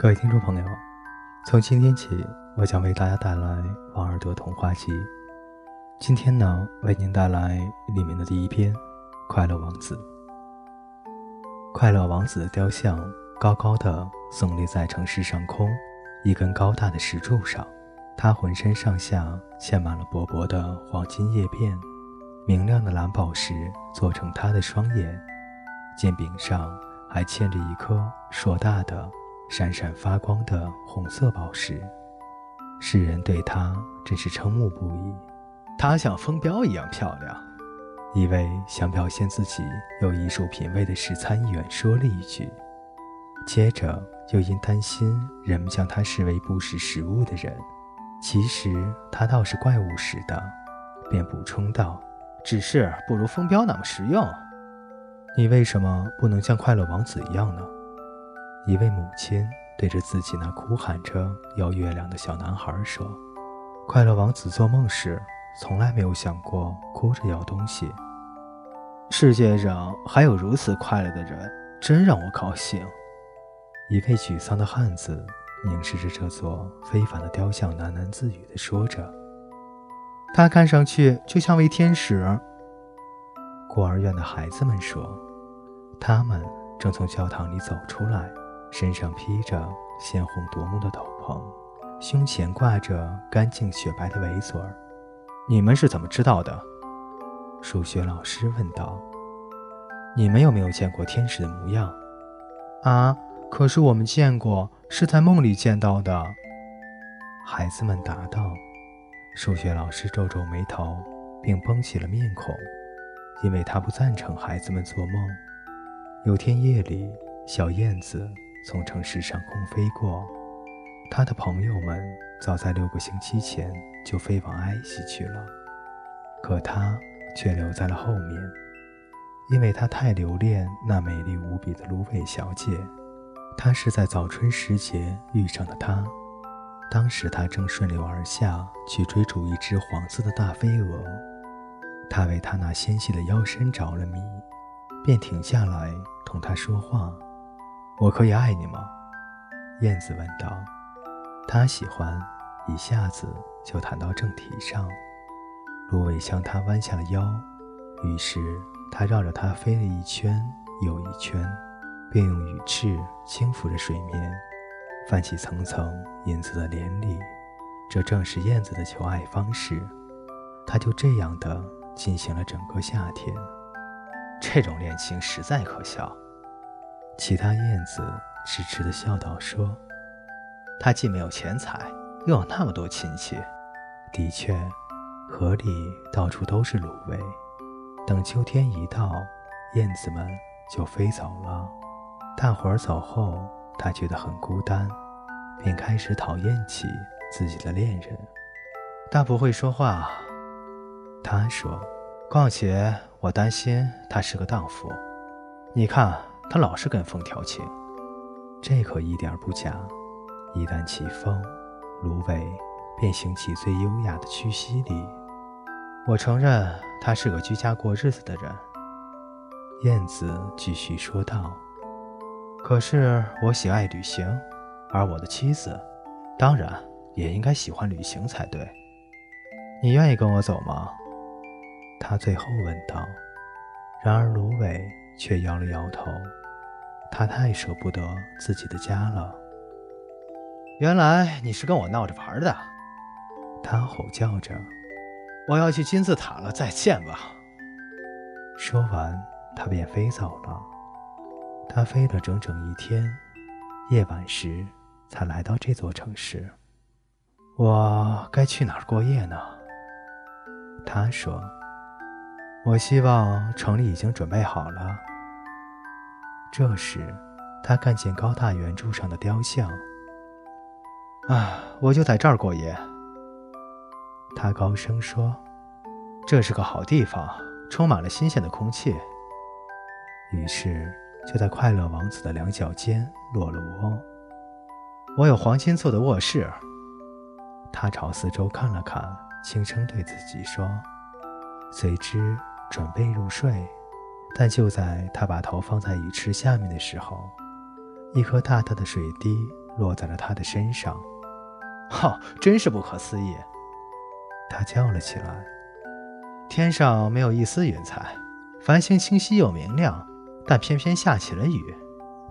各位听众朋友，从今天起，我将为大家带来《王尔德童话集》。今天呢，为您带来里面的第一篇《快乐王子》。快乐王子的雕像高高的耸立在城市上空一根高大的石柱上，他浑身上下嵌满了薄薄的黄金叶片，明亮的蓝宝石做成他的双眼，剑柄上还嵌着一颗硕大的。闪闪发光的红色宝石，世人对她真是瞠目不已。她像风标一样漂亮。一位想表现自己有艺术品味的市参议员说了一句，接着又因担心人们将她视为不识时务的人，其实她倒是怪物似的，便补充道：“只是不如风标那么实用。你为什么不能像快乐王子一样呢？”一位母亲对着自己那哭喊着要月亮的小男孩说：“快乐王子做梦时从来没有想过哭着要东西。世界上还有如此快乐的人，真让我高兴。”一位沮丧的汉子凝视着这座非凡的雕像，喃喃自语地说着：“他看上去就像位天使。”孤儿院的孩子们说：“他们正从教堂里走出来。”身上披着鲜红夺目的斗篷，胸前挂着干净雪白的围嘴儿。你们是怎么知道的？数学老师问道。你们有没有见过天使的模样？啊，可是我们见过，是在梦里见到的。孩子们答道。数学老师皱皱眉头，并绷起了面孔，因为他不赞成孩子们做梦。有天夜里，小燕子。从城市上空飞过，他的朋友们早在六个星期前就飞往埃及去了，可他却留在了后面，因为他太留恋那美丽无比的芦苇小姐。他是在早春时节遇上的她，当时他正顺流而下去追逐一只黄色的大飞蛾，他为她那纤细的腰身着了迷，便停下来同她说话。我可以爱你吗？燕子问道。他喜欢，一下子就谈到正题上。芦苇向他弯下了腰，于是他绕着它飞了一圈又一圈，并用羽翅轻抚着水面，泛起层层银色的涟漪。这正是燕子的求爱方式。他就这样的进行了整个夏天。这种恋情实在可笑。其他燕子痴痴地笑道：“说，他既没有钱财，又有那么多亲戚。的确，河里到处都是芦苇。等秋天一到，燕子们就飞走了。大伙儿走后，他觉得很孤单，便开始讨厌起自己的恋人。他不会说话，他说。况且我担心他是个荡妇。你看。”他老是跟风调情，这可一点不假。一旦起风，芦苇便行起最优雅的屈膝礼。我承认他是个居家过日子的人。燕子继续说道：“可是我喜爱旅行，而我的妻子，当然也应该喜欢旅行才对。你愿意跟我走吗？”他最后问道。然而芦苇却摇了摇头。他太舍不得自己的家了。原来你是跟我闹着玩的，他吼叫着：“我要去金字塔了，再见吧。”说完，他便飞走了。他飞了整整一天，夜晚时才来到这座城市。我该去哪儿过夜呢？他说：“我希望城里已经准备好了。”这时，他看见高大圆柱上的雕像。啊，我就在这儿过夜。他高声说：“这是个好地方，充满了新鲜的空气。”于是，就在快乐王子的两脚间落了窝。我有黄金做的卧室。他朝四周看了看，轻声对自己说，随之准备入睡。但就在他把头放在鱼池下面的时候，一颗大大的水滴落在了他的身上。哈，真是不可思议！他叫了起来。天上没有一丝云彩，繁星清晰又明亮，但偏偏下起了雨。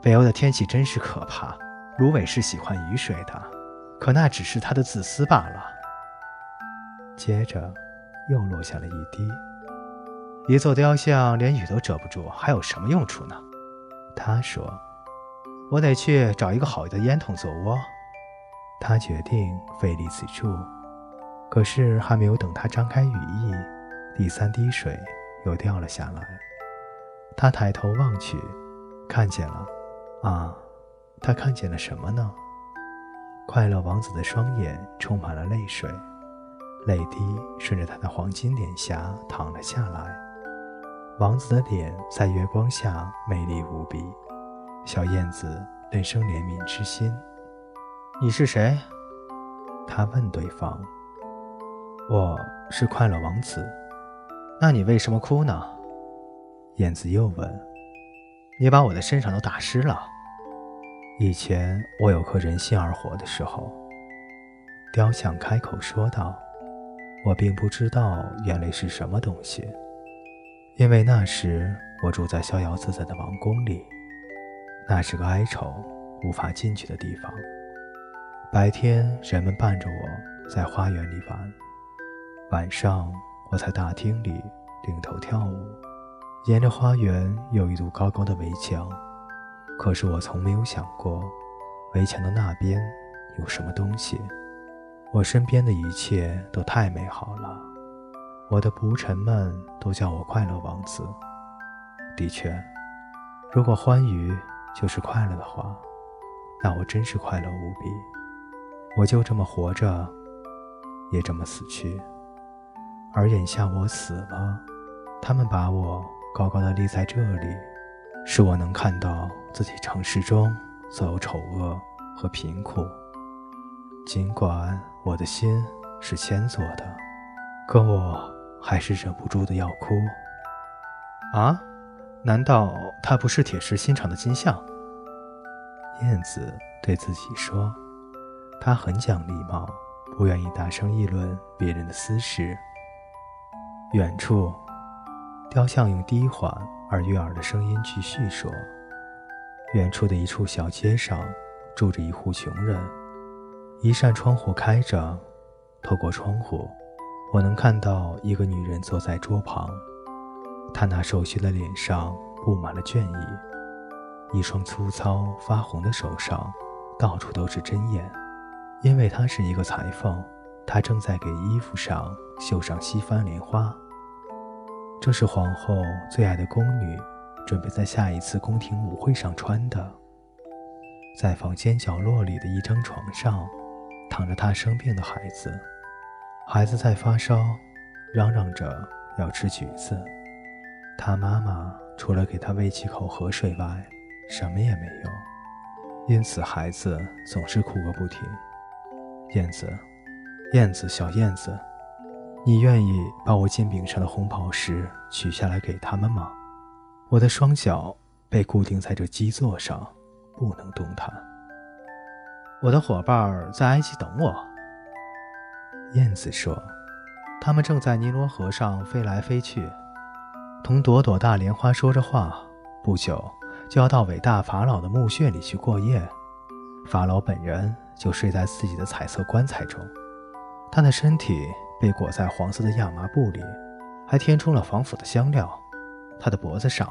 北欧的天气真是可怕。芦苇是喜欢雨水的，可那只是他的自私罢了。接着，又落下了一滴。一座雕像连雨都遮不住，还有什么用处呢？他说：“我得去找一个好的烟筒做窝。”他决定费力此处。可是还没有等他张开羽翼，第三滴水又掉了下来。他抬头望去，看见了。啊，他看见了什么呢？快乐王子的双眼充满了泪水，泪滴顺着他的黄金脸颊淌了下来。王子的脸在月光下美丽无比，小燕子顿生怜悯之心。你是谁？他问对方。我是快乐王子。那你为什么哭呢？燕子又问。你把我的身上都打湿了。以前我有颗人心而活的时候，雕像开口说道。我并不知道眼泪是什么东西。因为那时我住在逍遥自在的王宫里，那是个哀愁无法进去的地方。白天人们伴着我在花园里玩，晚上我在大厅里领头跳舞。沿着花园有一堵高高的围墙，可是我从没有想过，围墙的那边有什么东西。我身边的一切都太美好了。我的仆臣们都叫我快乐王子。的确，如果欢愉就是快乐的话，那我真是快乐无比。我就这么活着，也这么死去。而眼下我死了，他们把我高高的立在这里，使我能看到自己城市中所有丑恶和贫苦。尽管我的心是铅做的，可我。还是忍不住的要哭。啊？难道他不是铁石心肠的金像？燕子对自己说：“他很讲礼貌，不愿意大声议论别人的私事。”远处，雕像用低缓而悦耳的声音继续说：“远处的一处小街上，住着一户穷人。一扇窗户开着，透过窗户。”我能看到一个女人坐在桌旁，她那瘦削的脸上布满了倦意，一双粗糙发红的手上到处都是针眼。因为她是一个裁缝，她正在给衣服上绣上西番莲花。这是皇后最爱的宫女，准备在下一次宫廷舞会上穿的。在房间角落里的一张床上，躺着她生病的孩子。孩子在发烧，嚷嚷着要吃橘子。他妈妈除了给他喂几口河水外，什么也没有，因此孩子总是哭个不停。燕子，燕子，小燕子，你愿意把我肩柄上的红宝石取下来给他们吗？我的双脚被固定在这基座上，不能动弹。我的伙伴在埃及等我。燕子说：“他们正在尼罗河上飞来飞去，同朵朵大莲花说着话。不久就要到伟大法老的墓穴里去过夜。法老本人就睡在自己的彩色棺材中，他的身体被裹在黄色的亚麻布里，还填充了防腐的香料。他的脖子上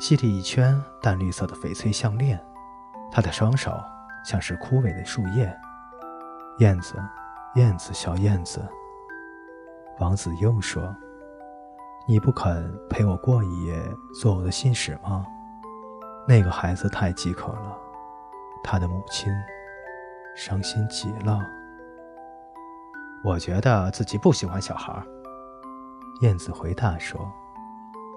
系着一圈淡绿色的翡翠项链，他的双手像是枯萎的树叶。燕子。”燕子，小燕子。王子又说：“你不肯陪我过一夜，做我的信使吗？”那个孩子太饥渴了，他的母亲伤心极了。我觉得自己不喜欢小孩。燕子回答说：“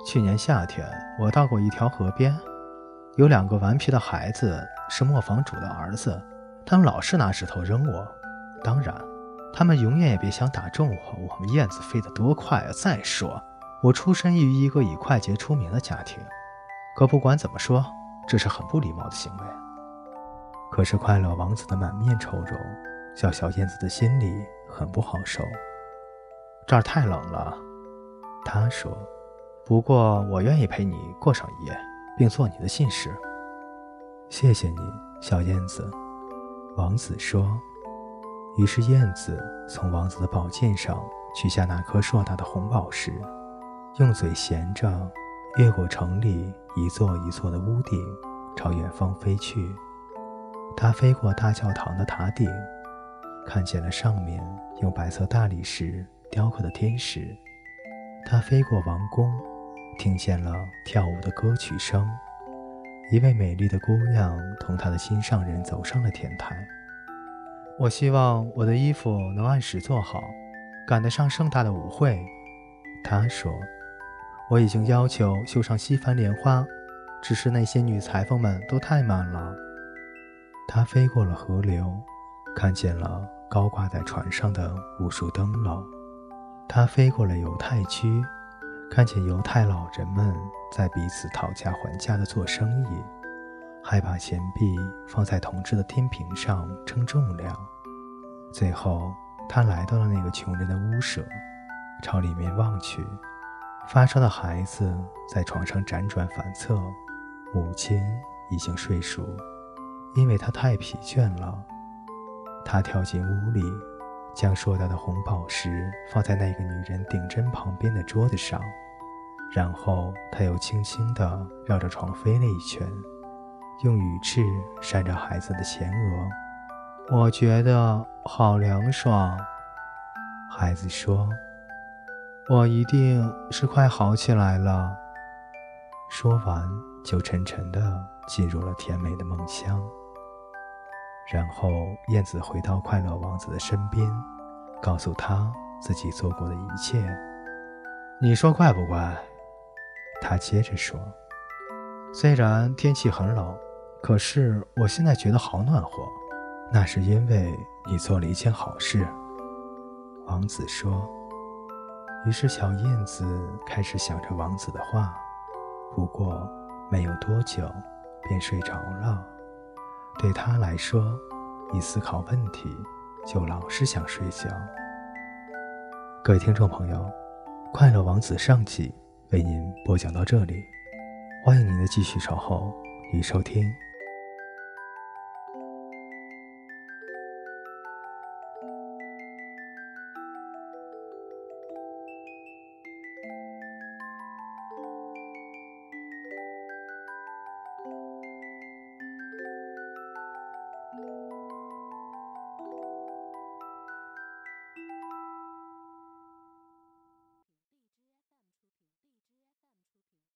去年夏天，我到过一条河边，有两个顽皮的孩子，是磨坊主的儿子，他们老是拿石头扔我。当然。”他们永远也别想打中我。我们燕子飞得多快啊！再说，我出身于一个以快捷出名的家庭。可不管怎么说，这是很不礼貌的行为。可是快乐王子的满面愁容，叫小燕子的心里很不好受。这儿太冷了，他说。不过我愿意陪你过上一夜，并做你的信使。谢谢你，小燕子。王子说。于是燕子从王子的宝剑上取下那颗硕大的红宝石，用嘴衔着，越过城里一座一座的屋顶，朝远方飞去。它飞过大教堂的塔顶，看见了上面用白色大理石雕刻的天使。它飞过王宫，听见了跳舞的歌曲声。一位美丽的姑娘同她的心上人走上了天台。我希望我的衣服能按时做好，赶得上盛大的舞会。他说：“我已经要求绣上西番莲花，只是那些女裁缝们都太慢了。”他飞过了河流，看见了高挂在船上的无数灯笼。他飞过了犹太区，看见犹太老人们在彼此讨价还价地做生意。还把钱币放在铜制的天平上称重量。最后，他来到了那个穷人的屋舍，朝里面望去，发烧的孩子在床上辗转反侧，母亲已经睡熟，因为他太疲倦了。他跳进屋里，将硕大的红宝石放在那个女人顶针旁边的桌子上，然后他又轻轻地绕着床飞了一圈。用羽翅扇着孩子的前额，我觉得好凉爽。孩子说：“我一定是快好起来了。”说完，就沉沉地进入了甜美的梦乡。然后，燕子回到快乐王子的身边，告诉他自己做过的一切。你说怪不怪？他接着说：“虽然天气很冷。”可是我现在觉得好暖和，那是因为你做了一件好事。”王子说。于是小燕子开始想着王子的话，不过没有多久便睡着了。对他来说，一思考问题就老是想睡觉。各位听众朋友，《快乐王子》上集为您播讲到这里，欢迎您的继续守候与收听。